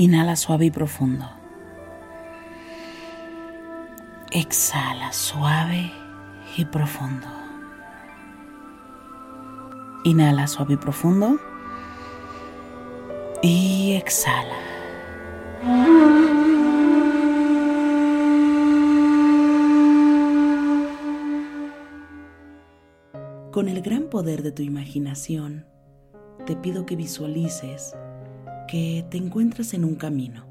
Inhala suave y profundo. Exhala suave y profundo. Inhala suave y profundo. Y exhala. Con el gran poder de tu imaginación, te pido que visualices que te encuentras en un camino.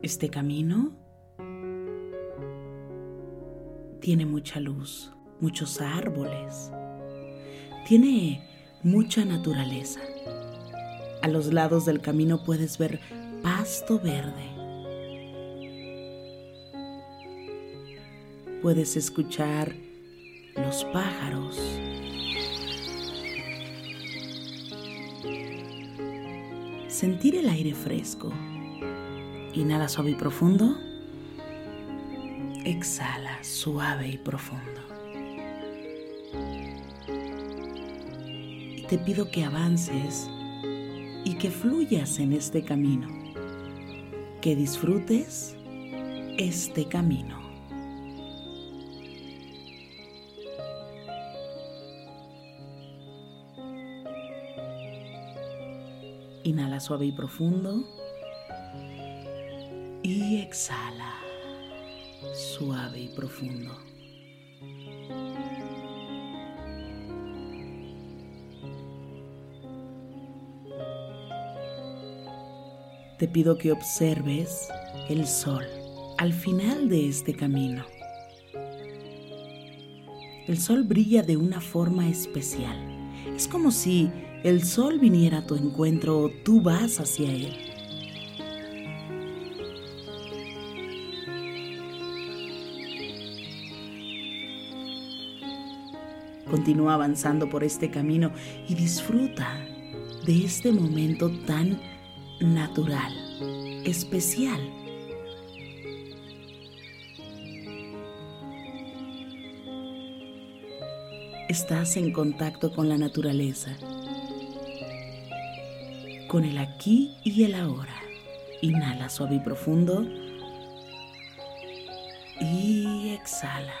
Este camino tiene mucha luz, muchos árboles, tiene mucha naturaleza. A los lados del camino puedes ver pasto verde. Puedes escuchar los pájaros. Sentir el aire fresco. Inhala suave y profundo. Exhala suave y profundo. Y te pido que avances y que fluyas en este camino. Que disfrutes este camino. Inhala suave y profundo. Y exhala suave y profundo. Te pido que observes el sol al final de este camino. El sol brilla de una forma especial. Es como si el sol viniera a tu encuentro o tú vas hacia él. Continúa avanzando por este camino y disfruta de este momento tan natural, especial. Estás en contacto con la naturaleza, con el aquí y el ahora. Inhala suave y profundo y exhala.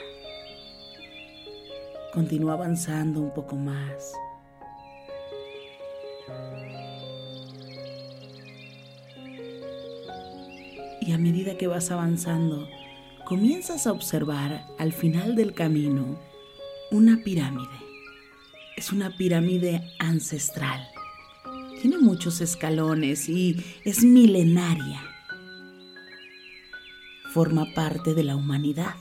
Continúa avanzando un poco más. Y a medida que vas avanzando, comienzas a observar al final del camino una pirámide. Es una pirámide ancestral. Tiene muchos escalones y es milenaria. Forma parte de la humanidad.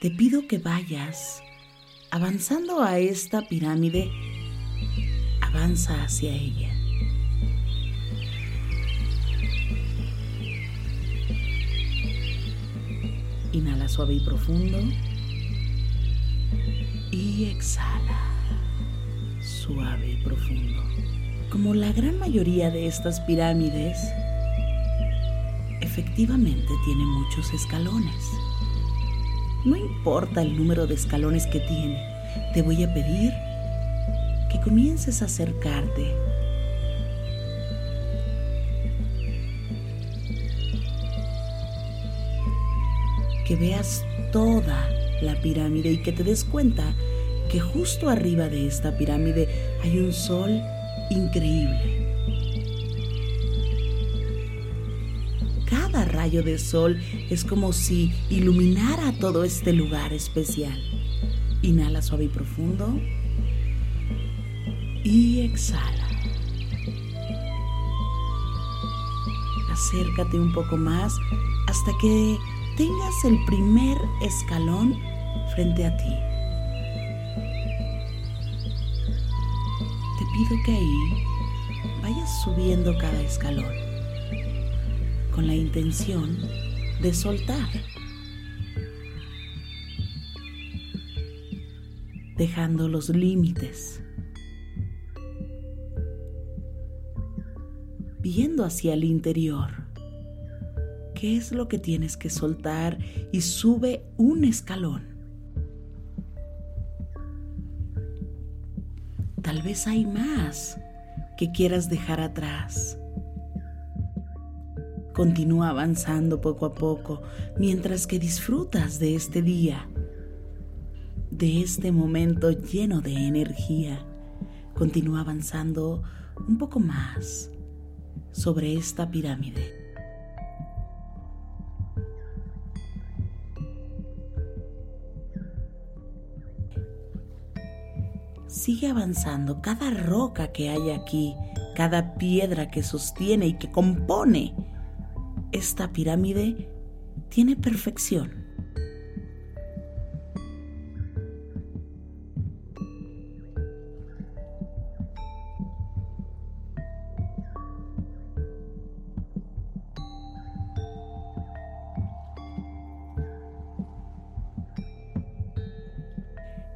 Te pido que vayas avanzando a esta pirámide. Avanza hacia ella. Inhala suave y profundo. Y exhala suave y profundo. Como la gran mayoría de estas pirámides, efectivamente tiene muchos escalones. No importa el número de escalones que tiene, te voy a pedir que comiences a acercarte que veas toda la pirámide y que te des cuenta que justo arriba de esta pirámide hay un sol increíble. Cada rayo de sol es como si iluminara todo este lugar especial. Inhala suave y profundo y exhala. Acércate un poco más hasta que tengas el primer escalón frente a ti. Pido que ahí vayas subiendo cada escalón con la intención de soltar, dejando los límites, viendo hacia el interior qué es lo que tienes que soltar y sube un escalón. Tal vez hay más que quieras dejar atrás. Continúa avanzando poco a poco mientras que disfrutas de este día, de este momento lleno de energía. Continúa avanzando un poco más sobre esta pirámide. Sigue avanzando. Cada roca que hay aquí, cada piedra que sostiene y que compone esta pirámide, tiene perfección.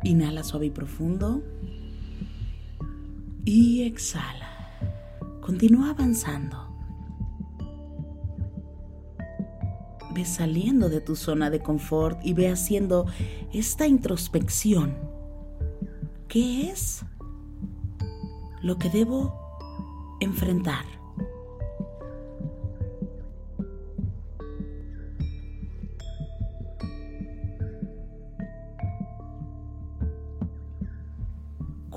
Inhala suave y profundo y exhala. Continúa avanzando. Ve saliendo de tu zona de confort y ve haciendo esta introspección. ¿Qué es lo que debo enfrentar?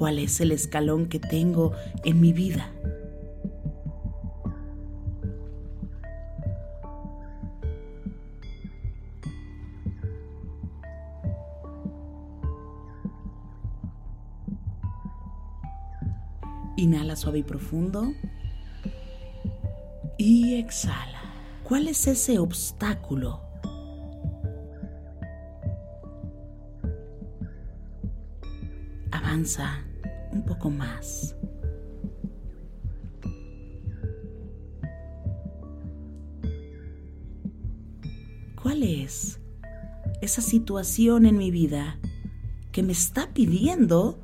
Cuál es el escalón que tengo en mi vida. Inhala suave y profundo. Y exhala. ¿Cuál es ese obstáculo? Avanza un poco más. ¿Cuál es esa situación en mi vida que me está pidiendo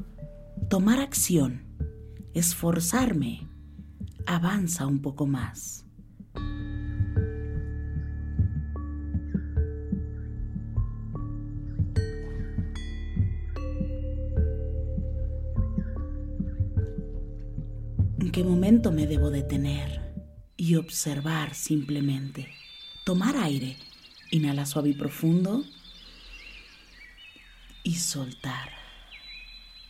tomar acción, esforzarme? Avanza un poco más. me debo detener y observar simplemente. Tomar aire. Inhala suave y profundo. Y soltar.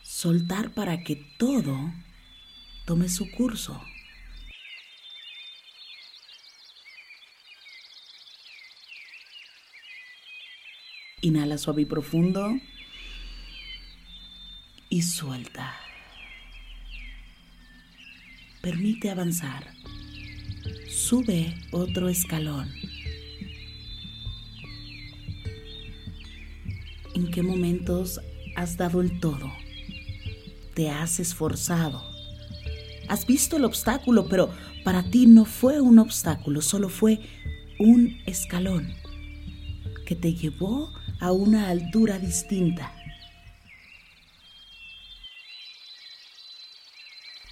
Soltar para que todo tome su curso. Inhala suave y profundo. Y suelta. Permite avanzar. Sube otro escalón. ¿En qué momentos has dado el todo? Te has esforzado. Has visto el obstáculo, pero para ti no fue un obstáculo, solo fue un escalón que te llevó a una altura distinta.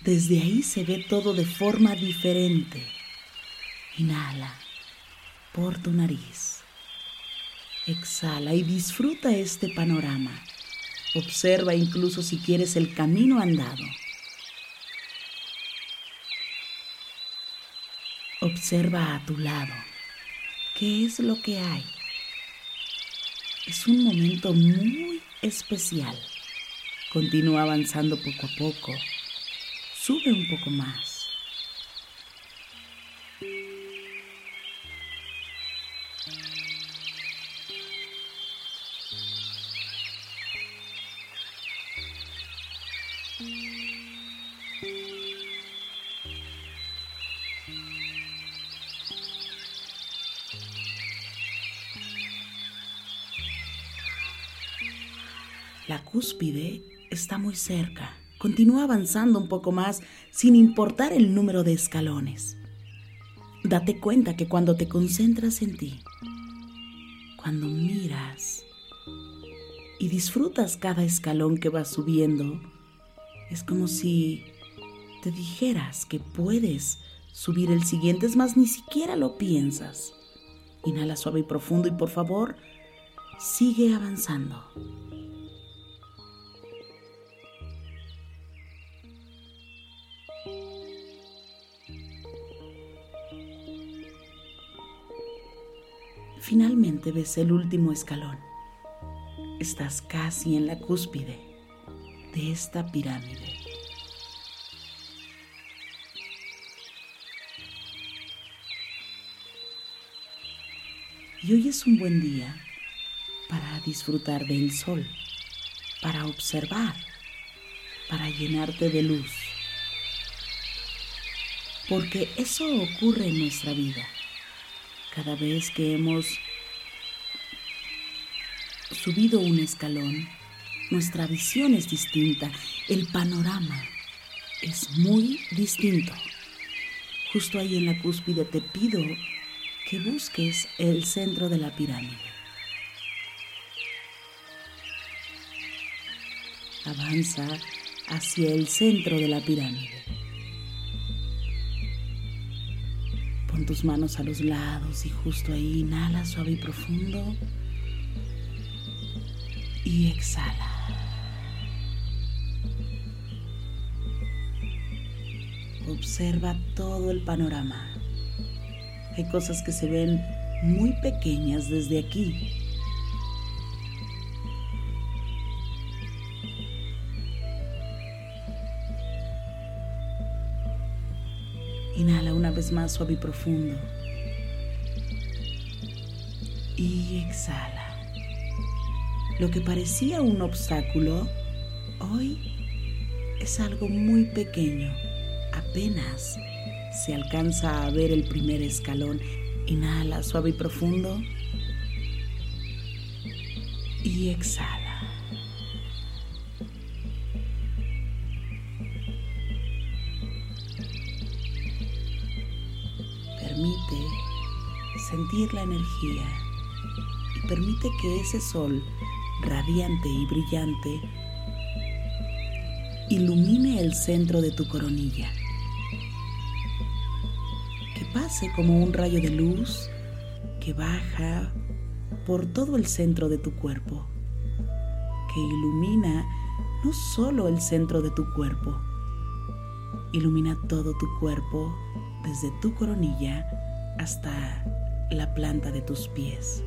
Desde ahí se ve todo de forma diferente. Inhala por tu nariz. Exhala y disfruta este panorama. Observa incluso si quieres el camino andado. Observa a tu lado. ¿Qué es lo que hay? Es un momento muy especial. Continúa avanzando poco a poco. Sube un poco más. La cúspide está muy cerca. Continúa avanzando un poco más sin importar el número de escalones. Date cuenta que cuando te concentras en ti, cuando miras y disfrutas cada escalón que vas subiendo, es como si te dijeras que puedes subir el siguiente, es más, ni siquiera lo piensas. Inhala suave y profundo y por favor, sigue avanzando. Finalmente ves el último escalón. Estás casi en la cúspide de esta pirámide. Y hoy es un buen día para disfrutar del sol, para observar, para llenarte de luz. Porque eso ocurre en nuestra vida. Cada vez que hemos subido un escalón, nuestra visión es distinta, el panorama es muy distinto. Justo ahí en la cúspide te pido que busques el centro de la pirámide. Avanza hacia el centro de la pirámide. Pon tus manos a los lados y justo ahí inhala suave y profundo y exhala. Observa todo el panorama. Hay cosas que se ven muy pequeñas desde aquí. Inhala una vez más suave y profundo. Y exhala. Lo que parecía un obstáculo, hoy es algo muy pequeño. Apenas se alcanza a ver el primer escalón. Inhala suave y profundo. Y exhala. La energía y permite que ese sol radiante y brillante ilumine el centro de tu coronilla. Pase como un rayo de luz que baja por todo el centro de tu cuerpo, que ilumina no solo el centro de tu cuerpo, ilumina todo tu cuerpo desde tu coronilla hasta la planta de tus pies.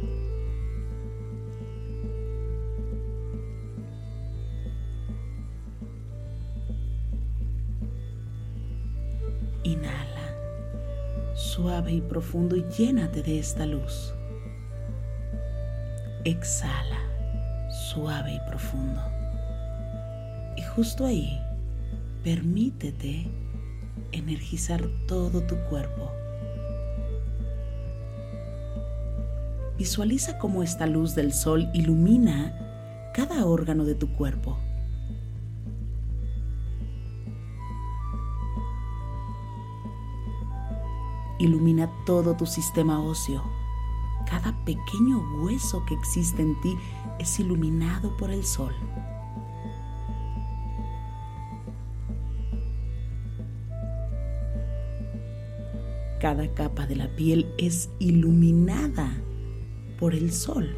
Inhala suave y profundo y llénate de esta luz. exhala, suave y profundo. Y justo ahí, permítete energizar todo tu cuerpo. Visualiza cómo esta luz del sol ilumina cada órgano de tu cuerpo. Ilumina todo tu sistema óseo. Cada pequeño hueso que existe en ti es iluminado por el sol. Cada capa de la piel es iluminada por el sol.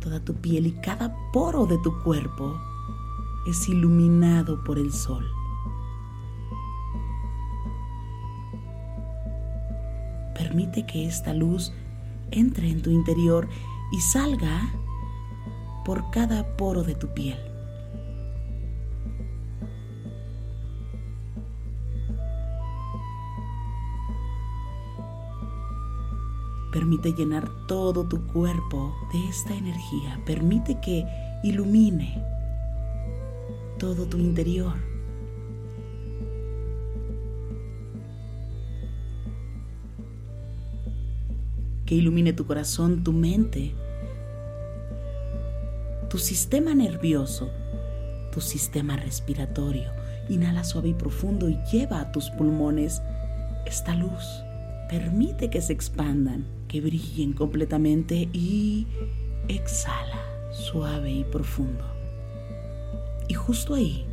Toda tu piel y cada poro de tu cuerpo es iluminado por el sol. Permite que esta luz entre en tu interior y salga por cada poro de tu piel. Permite llenar todo tu cuerpo de esta energía. Permite que ilumine todo tu interior. Que ilumine tu corazón, tu mente, tu sistema nervioso, tu sistema respiratorio. Inhala suave y profundo y lleva a tus pulmones esta luz. Permite que se expandan, que brillen completamente y exhala suave y profundo. Y justo ahí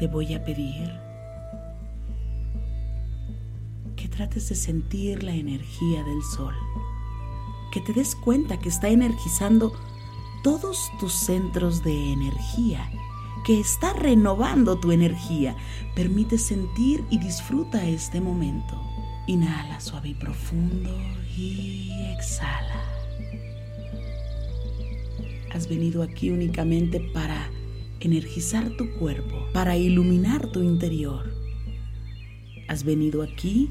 te voy a pedir que trates de sentir la energía del sol, que te des cuenta que está energizando todos tus centros de energía, que está renovando tu energía. Permite sentir y disfruta este momento. Inhala suave y profundo y exhala has venido aquí únicamente para energizar tu cuerpo, para iluminar tu interior. Has venido aquí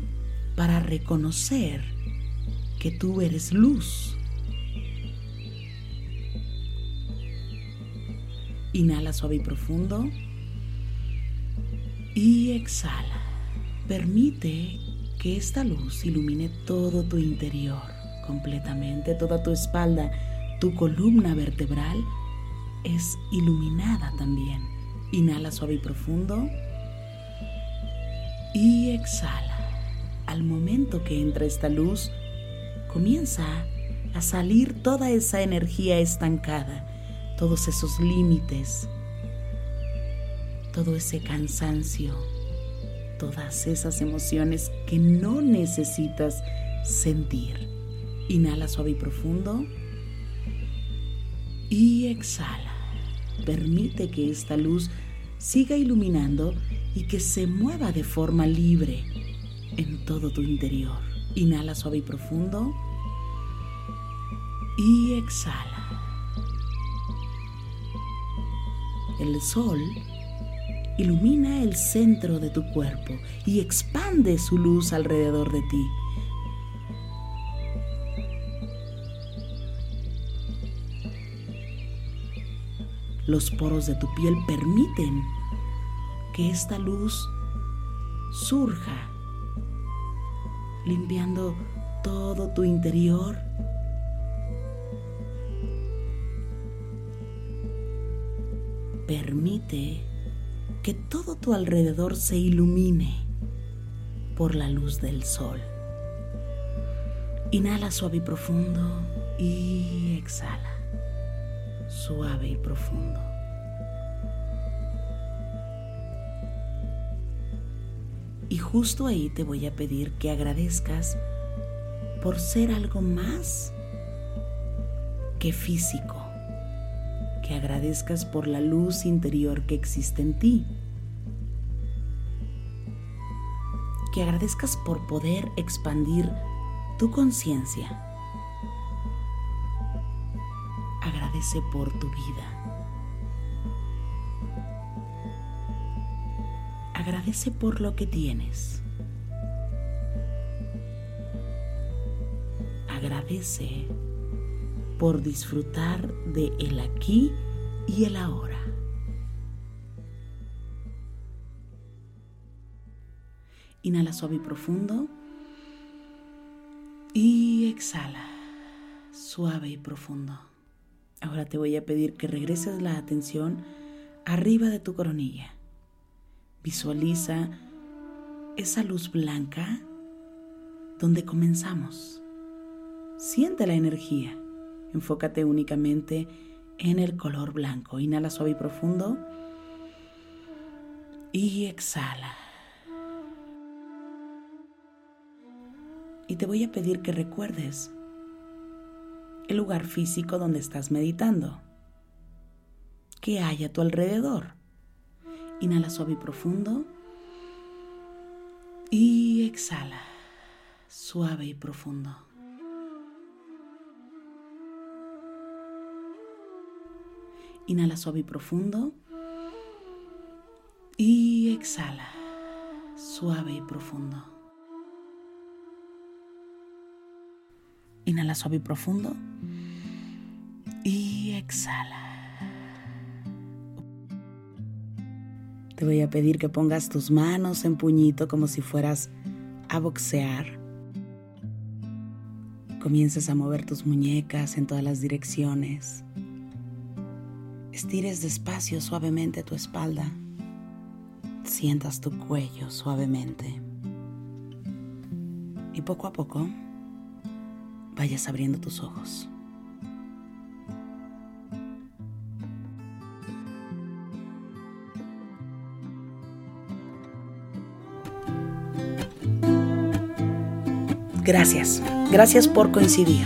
para reconocer que tú eres luz. Inhala suave y profundo y exhala. Permite que esta luz ilumine todo tu interior, completamente toda tu espalda tu columna vertebral es iluminada también. Inhala suave y profundo y exhala. Al momento que entra esta luz, comienza a salir toda esa energía estancada, todos esos límites, todo ese cansancio, todas esas emociones que no necesitas sentir. Inhala suave y profundo y exhala. Permite que esta luz siga iluminando y que se mueva de forma libre en todo tu interior. Inhala suave y profundo y exhala. El sol ilumina el centro de tu cuerpo y expande su luz alrededor de ti Los poros de tu piel permiten que esta luz surja, limpiando todo tu interior. Permite que todo tu alrededor se ilumine por la luz del sol. Inhala suave y profundo y exhala suave y profundo. Y justo ahí te voy a pedir que agradezcas por ser algo más que físico, que agradezcas por la luz interior que existe en ti, que agradezcas por poder expandir tu conciencia por tu vida. Agradece por lo que tienes. Agradece por disfrutar de el aquí y el ahora. Inhala suave y profundo. Y exhala, suave y profundo. Ahora te voy a pedir que regreses la atención arriba de tu coronilla. Visualiza esa luz blanca donde comenzamos. Siente la energía. Enfócate únicamente en el color blanco. Inhala suave y profundo. Y exhala. Y te voy a pedir que recuerdes el lugar físico donde estás meditando. ¿Qué hay a tu alrededor? Inhala suave y profundo. Y exhala, suave y profundo. Inhala suave y profundo. Y exhala, suave y profundo. Inhala suave y profundo. Y exhala. Te voy a pedir que pongas tus manos en puñito como si fueras a boxear. Comiences a mover tus muñecas en todas las direcciones. Estires despacio suavemente tu espalda. Sientas tu cuello suavemente. Y poco a poco vayas abriendo tus ojos. Gracias, gracias por coincidir.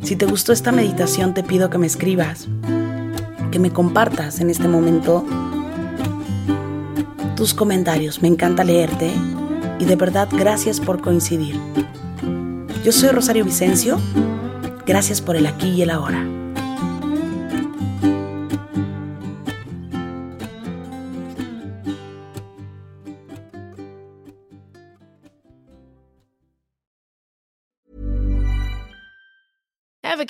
Si te gustó esta meditación te pido que me escribas, que me compartas en este momento tus comentarios. Me encanta leerte y de verdad gracias por coincidir. Yo soy Rosario Vicencio. Gracias por el aquí y el ahora.